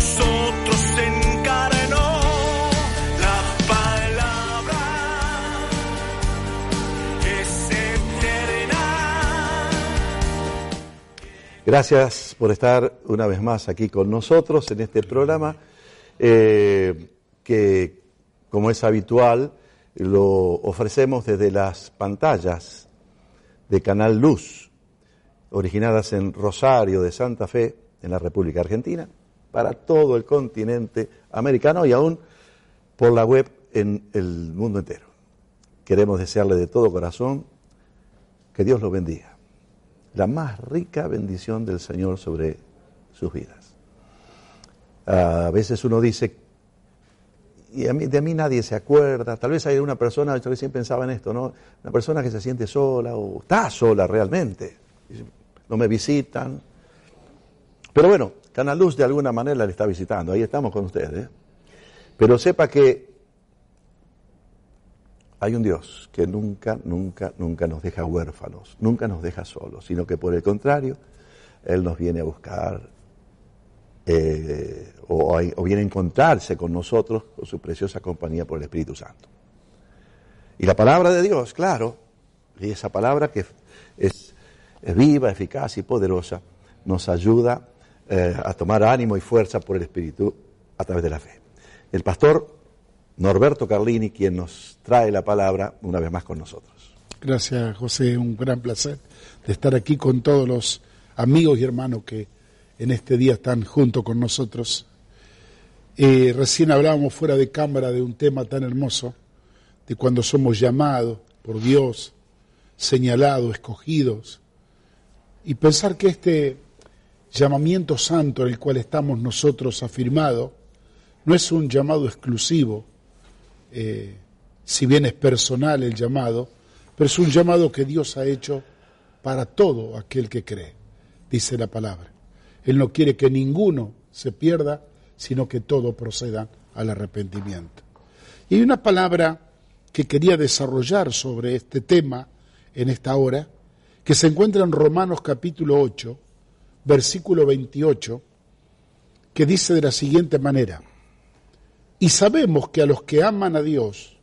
nosotros se encarnó la palabra es eterna. Gracias por estar una vez más aquí con nosotros en este programa eh, que, como es habitual, lo ofrecemos desde las pantallas de Canal Luz, originadas en Rosario de Santa Fe, en la República Argentina, para todo el continente americano y aún por la web en el mundo entero. Queremos desearle de todo corazón que Dios lo bendiga. La más rica bendición del Señor sobre sus vidas. A veces uno dice, y a mí, de mí nadie se acuerda, tal vez hay una persona, yo recién pensaba en esto, ¿no? Una persona que se siente sola o está sola realmente, no me visitan. Pero bueno, Canal Luz de alguna manera le está visitando, ahí estamos con ustedes. Pero sepa que hay un Dios que nunca, nunca, nunca nos deja huérfanos, nunca nos deja solos, sino que por el contrario, Él nos viene a buscar eh, o viene a encontrarse con nosotros con su preciosa compañía por el Espíritu Santo. Y la palabra de Dios, claro, y esa palabra que es, es viva, eficaz y poderosa, nos ayuda eh, a tomar ánimo y fuerza por el Espíritu a través de la fe. El pastor Norberto Carlini, quien nos trae la palabra una vez más con nosotros. Gracias, José. Un gran placer de estar aquí con todos los amigos y hermanos que en este día están junto con nosotros. Eh, recién hablábamos fuera de cámara de un tema tan hermoso, de cuando somos llamados por Dios, señalados, escogidos, y pensar que este llamamiento santo en el cual estamos nosotros afirmados no es un llamado exclusivo, eh, si bien es personal el llamado, pero es un llamado que Dios ha hecho para todo aquel que cree, dice la palabra. Él no quiere que ninguno se pierda, sino que todos procedan al arrepentimiento. Y hay una palabra que quería desarrollar sobre este tema en esta hora, que se encuentra en Romanos capítulo 8, versículo 28, que dice de la siguiente manera, y sabemos que a los que aman a Dios,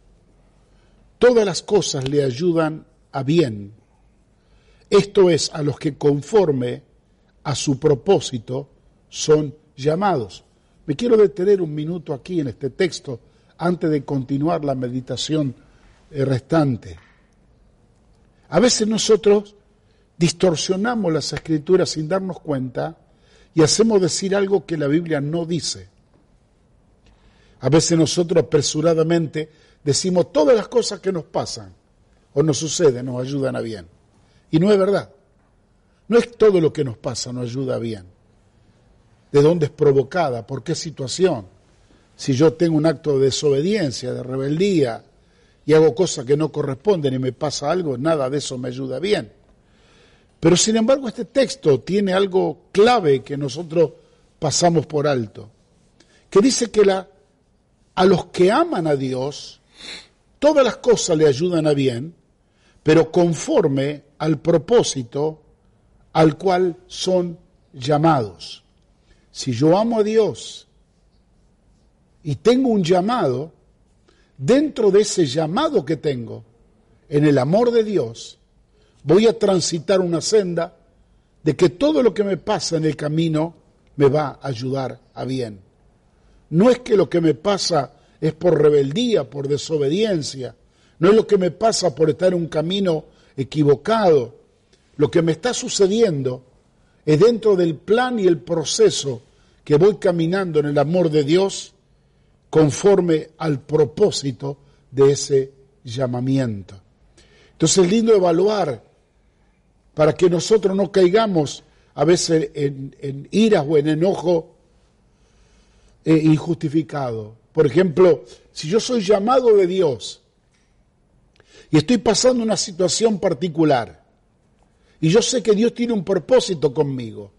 todas las cosas le ayudan a bien. Esto es, a los que conforme a su propósito son llamados. Me quiero detener un minuto aquí en este texto antes de continuar la meditación eh, restante. A veces nosotros distorsionamos las escrituras sin darnos cuenta y hacemos decir algo que la Biblia no dice. A veces nosotros apresuradamente decimos todas las cosas que nos pasan o nos suceden nos ayudan a bien. Y no es verdad. No es todo lo que nos pasa nos ayuda a bien. ¿De dónde es provocada? ¿Por qué situación? Si yo tengo un acto de desobediencia, de rebeldía, y hago cosas que no corresponden y me pasa algo, nada de eso me ayuda bien. Pero sin embargo este texto tiene algo clave que nosotros pasamos por alto, que dice que la, a los que aman a Dios, todas las cosas le ayudan a bien, pero conforme al propósito al cual son llamados. Si yo amo a Dios y tengo un llamado, dentro de ese llamado que tengo, en el amor de Dios, voy a transitar una senda de que todo lo que me pasa en el camino me va a ayudar a bien. No es que lo que me pasa es por rebeldía, por desobediencia, no es lo que me pasa por estar en un camino equivocado. Lo que me está sucediendo es dentro del plan y el proceso que voy caminando en el amor de Dios conforme al propósito de ese llamamiento. Entonces es lindo evaluar para que nosotros no caigamos a veces en, en ira o en enojo eh, injustificado. Por ejemplo, si yo soy llamado de Dios y estoy pasando una situación particular y yo sé que Dios tiene un propósito conmigo,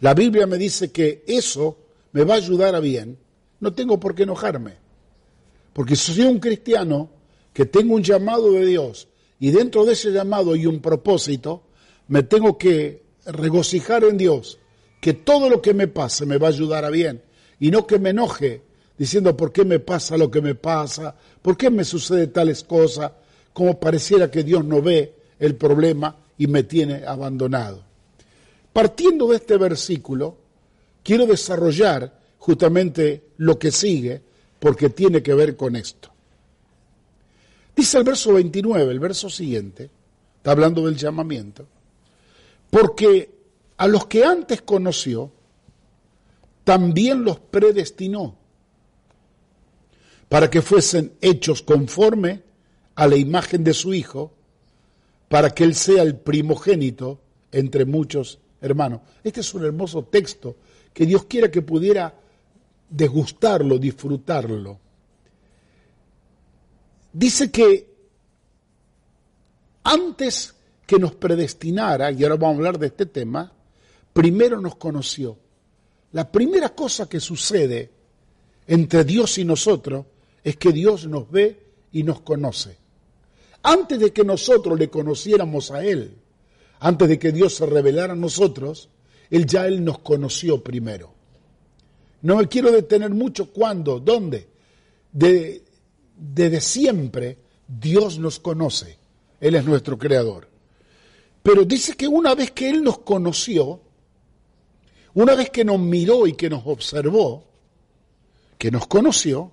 la Biblia me dice que eso me va a ayudar a bien, no tengo por qué enojarme. Porque si soy un cristiano que tengo un llamado de Dios y dentro de ese llamado hay un propósito, me tengo que regocijar en Dios, que todo lo que me pase me va a ayudar a bien y no que me enoje diciendo por qué me pasa lo que me pasa, por qué me sucede tales cosas, como pareciera que Dios no ve el problema y me tiene abandonado. Partiendo de este versículo, quiero desarrollar justamente lo que sigue porque tiene que ver con esto. Dice el verso 29, el verso siguiente, está hablando del llamamiento, porque a los que antes conoció, también los predestinó para que fuesen hechos conforme a la imagen de su Hijo, para que Él sea el primogénito entre muchos hermanos. Este es un hermoso texto que Dios quiera que pudiera degustarlo, disfrutarlo. Dice que antes que nos predestinara, y ahora vamos a hablar de este tema, primero nos conoció. La primera cosa que sucede entre Dios y nosotros es que Dios nos ve y nos conoce. Antes de que nosotros le conociéramos a Él, antes de que Dios se revelara a nosotros, Él ya Él nos conoció primero. No me quiero detener mucho cuándo, dónde. De, desde siempre Dios nos conoce. Él es nuestro creador. Pero dice que una vez que Él nos conoció, una vez que nos miró y que nos observó, que nos conoció,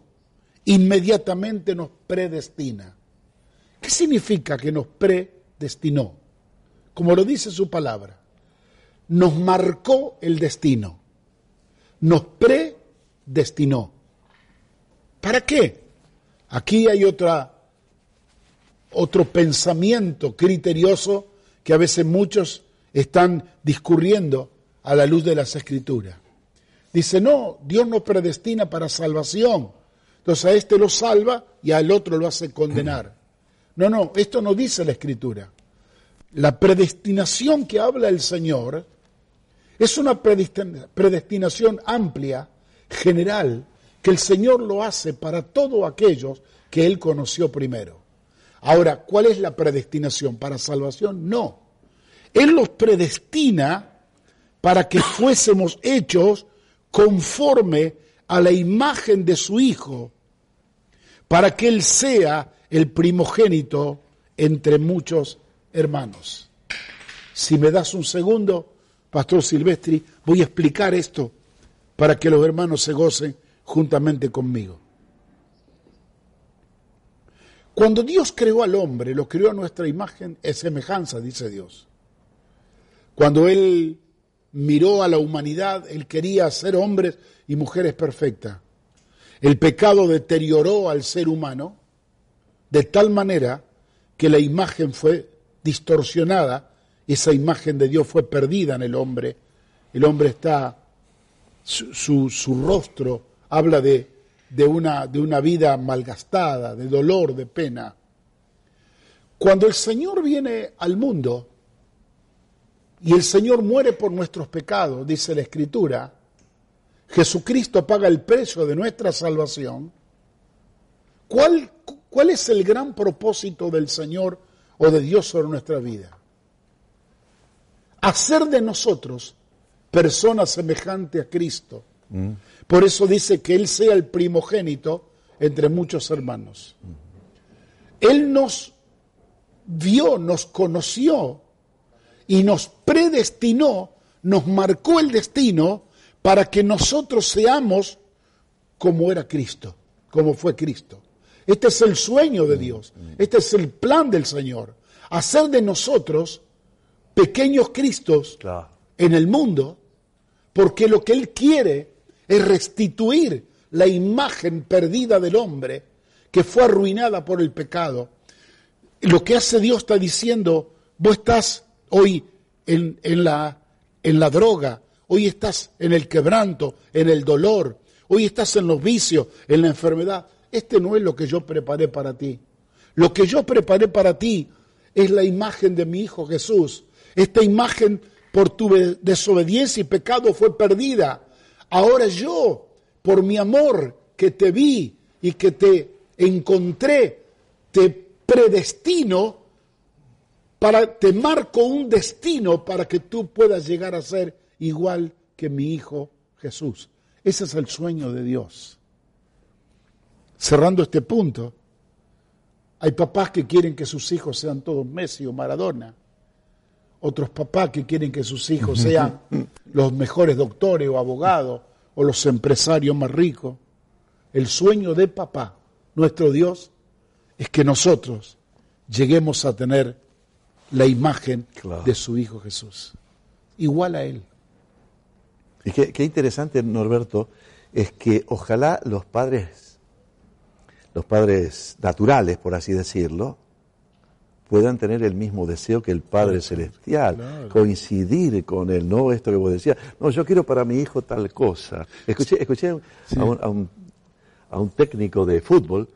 inmediatamente nos predestina. ¿Qué significa que nos predestinó? Como lo dice su palabra, nos marcó el destino nos predestinó. ¿Para qué? Aquí hay otra, otro pensamiento criterioso que a veces muchos están discurriendo a la luz de las escrituras. Dice, no, Dios nos predestina para salvación. Entonces a este lo salva y al otro lo hace condenar. No, no, esto no dice la escritura. La predestinación que habla el Señor es una predestinación amplia, general, que el Señor lo hace para todos aquellos que Él conoció primero. Ahora, ¿cuál es la predestinación? ¿Para salvación? No. Él los predestina para que fuésemos hechos conforme a la imagen de su Hijo, para que Él sea el primogénito entre muchos hermanos. Si me das un segundo, Pastor Silvestri, voy a explicar esto para que los hermanos se gocen juntamente conmigo. Cuando Dios creó al hombre, lo creó a nuestra imagen y semejanza, dice Dios. Cuando Él miró a la humanidad, Él quería ser hombres y mujeres perfectas. El pecado deterioró al ser humano de tal manera que la imagen fue distorsionada esa imagen de Dios fue perdida en el hombre. El hombre está, su, rostro habla de, de, una, de una vida malgastada, de dolor, de pena. Cuando el Señor viene al mundo y el Señor muere por nuestros pecados, dice la Escritura, Jesucristo paga el precio de nuestra salvación, ¿cuál, cuál es el gran propósito del Señor o de Dios sobre nuestra vida? hacer de nosotros personas semejantes a Cristo. Por eso dice que Él sea el primogénito entre muchos hermanos. Él nos vio, nos conoció y nos predestinó, nos marcó el destino para que nosotros seamos como era Cristo, como fue Cristo. Este es el sueño de Dios, este es el plan del Señor, hacer de nosotros pequeños Cristos en el mundo, porque lo que Él quiere es restituir la imagen perdida del hombre que fue arruinada por el pecado. Lo que hace Dios está diciendo, vos estás hoy en, la, en la droga, hoy estás en el quebranto, en el dolor, hoy estás en los vicios, en la enfermedad. Este no es lo que yo preparé para ti. Lo que yo preparé para ti es la imagen de mi Hijo Jesús. Esta imagen por tu desobediencia y pecado fue perdida. Ahora yo, por mi amor que te vi y que te encontré, te predestino para te marco un destino para que tú puedas llegar a ser igual que mi hijo Jesús. Ese es el sueño de Dios. Cerrando este punto, hay papás que quieren que sus hijos sean todos Messi o Maradona. Otros papás que quieren que sus hijos sean los mejores doctores o abogados o los empresarios más ricos. El sueño de papá, nuestro Dios, es que nosotros lleguemos a tener la imagen Claro. de su Hijo Jesús. Igual a Él. Y qué, qué interesante, Norberto, es que ojalá los padres, los padres naturales, por así decirlo, puedan tener el mismo deseo que el Padre Celestial, coincidir con él, ¿no? Esto que vos decías, no, yo quiero para mi hijo tal cosa. Escuché, escuché a, un, a, un, a un técnico de fútbol,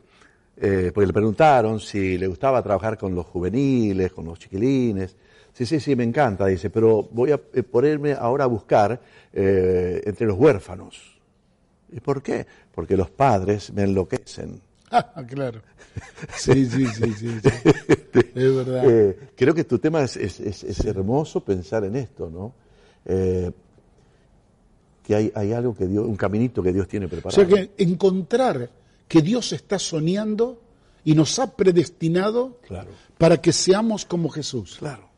eh, porque le preguntaron si le gustaba trabajar con los juveniles, con los chiquilines. Sí, sí, sí, me encanta, dice, pero voy a eh, ponerme ahora a buscar eh, entre los huérfanos. ¿Y por qué? Porque los padres me enloquecen. Ah, claro. Sí, sí, sí, sí. sí. Es verdad. Eh, creo que tu tema es, es- es- es hermoso pensar en esto, ¿no? Eh, que hay, hay algo que Dios, un caminito que Dios tiene O preparado. sea que encontrar que Dios está soñando y nos ha predestinado Claro. para que seamos como Jesús. Claro.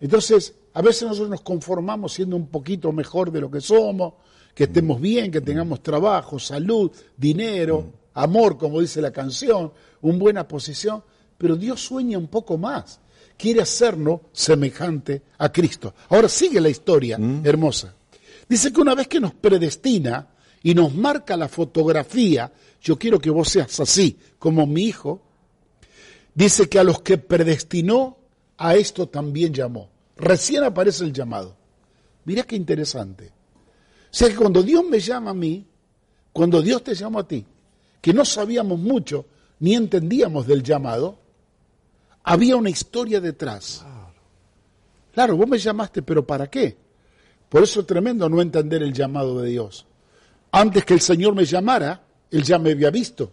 Entonces, a veces nosotros nos conformamos siendo un poquito mejor de lo que somos, que estemos bien, que tengamos trabajo, salud, dinero, amor, como dice la canción, una buena posición, pero Dios sueña un poco más. Quiere hacernos semejante a Cristo. Ahora sigue la historia hermosa. Dice que una vez que nos predestina y nos marca la fotografía, yo quiero que vos seas así, como mi hijo, dice que a los que predestinó, a esto también llamó. Recién aparece el llamado. Mira qué interesante. O sea que cuando Dios me llama a mí, cuando Dios te llama a ti, que no sabíamos mucho ni entendíamos del llamado, había una historia detrás. Claro, vos me llamaste, pero ¿para qué? Por eso es tremendo no entender el llamado de Dios. Antes que el Señor me llamara, Él ya me había visto.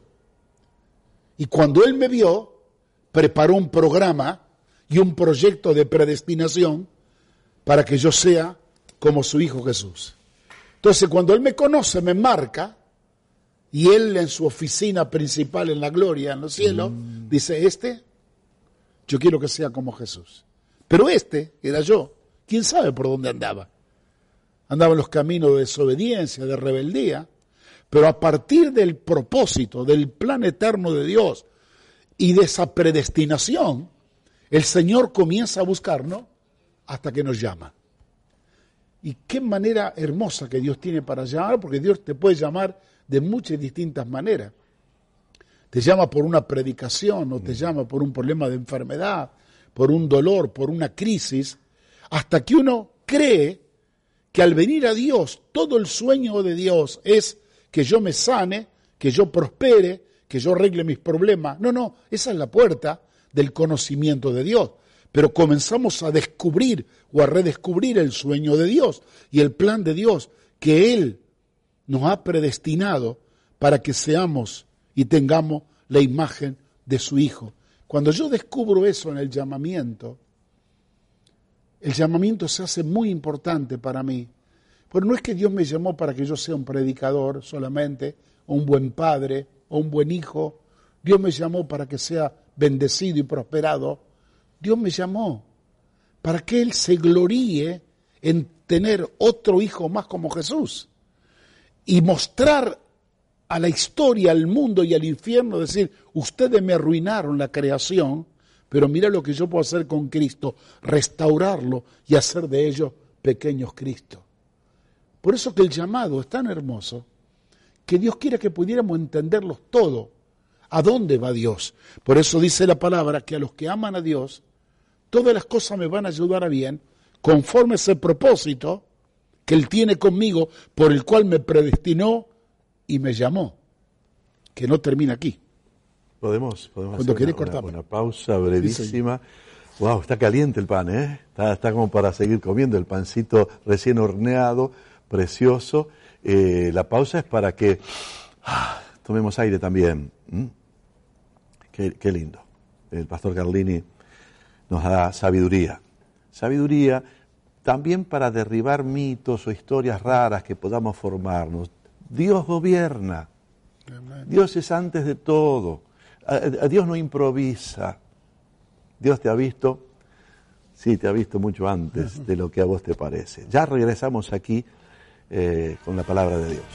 Y cuando Él me vio, preparó un programa y un proyecto de predestinación para que yo sea como su Hijo Jesús. Entonces, cuando Él me conoce, me marca, y Él en su oficina principal en la gloria, en los cielos, dice, este, yo quiero que sea como Jesús. Pero este, era yo, quién sabe por dónde andaba. Andaba en los caminos de desobediencia, de rebeldía, pero a partir del propósito, del plan eterno de Dios y de esa predestinación, el Señor comienza a buscarnos hasta que nos llama. Y qué manera hermosa que Dios tiene para llamar, porque Dios te puede llamar de muchas y distintas maneras. Te llama por una predicación o te llama por un problema de enfermedad, por un dolor, por una crisis, hasta que uno cree que al venir a Dios, todo el sueño de Dios es que yo me sane, que yo prospere, que yo arregle mis problemas. No, no, esa es la puerta del conocimiento de Dios. Pero comenzamos a descubrir o a redescubrir el sueño de Dios y el plan de Dios que Él nos ha predestinado para que seamos y tengamos la imagen de su Hijo. Cuando yo descubro eso en el llamamiento, el llamamiento se hace muy importante para mí. Pero no es que Dios me llamó para que yo sea un predicador solamente, o un buen padre, o un buen hijo. Dios me llamó para que sea bendecido y prosperado. Dios me llamó para que Él se gloríe en tener otro hijo más como Jesús y mostrar a la historia, al mundo y al infierno, decir, ustedes me arruinaron la creación, pero mira lo que yo puedo hacer con Cristo, restaurarlo y hacer de ellos pequeños Cristo. Por eso que el llamado es tan hermoso, que Dios quiere que pudiéramos entenderlos todo. ¿A dónde va Dios? Por eso dice la palabra que a los que aman a Dios, todas las cosas me van a ayudar a bien, conforme ese propósito que Él tiene conmigo, por el cual me predestinó y me llamó, que no termina aquí. Podemos, podemos Cuando hacer una, una- una pausa brevísima. wow, está caliente el pan, ¿eh? Está, está como para seguir comiendo el pancito recién horneado, precioso. Eh, la pausa es para que ah, tomemos aire también. Qué, qué lindo. El pastor Carlini nos da sabiduría. Sabiduría también para derribar mitos o historias raras que podamos formarnos. Dios gobierna. Dios es antes de todo. A- a- Dios no improvisa. Dios te ha visto, sí, te ha visto mucho antes de lo que a vos te parece. Ya regresamos aquí eh, con la palabra de Dios.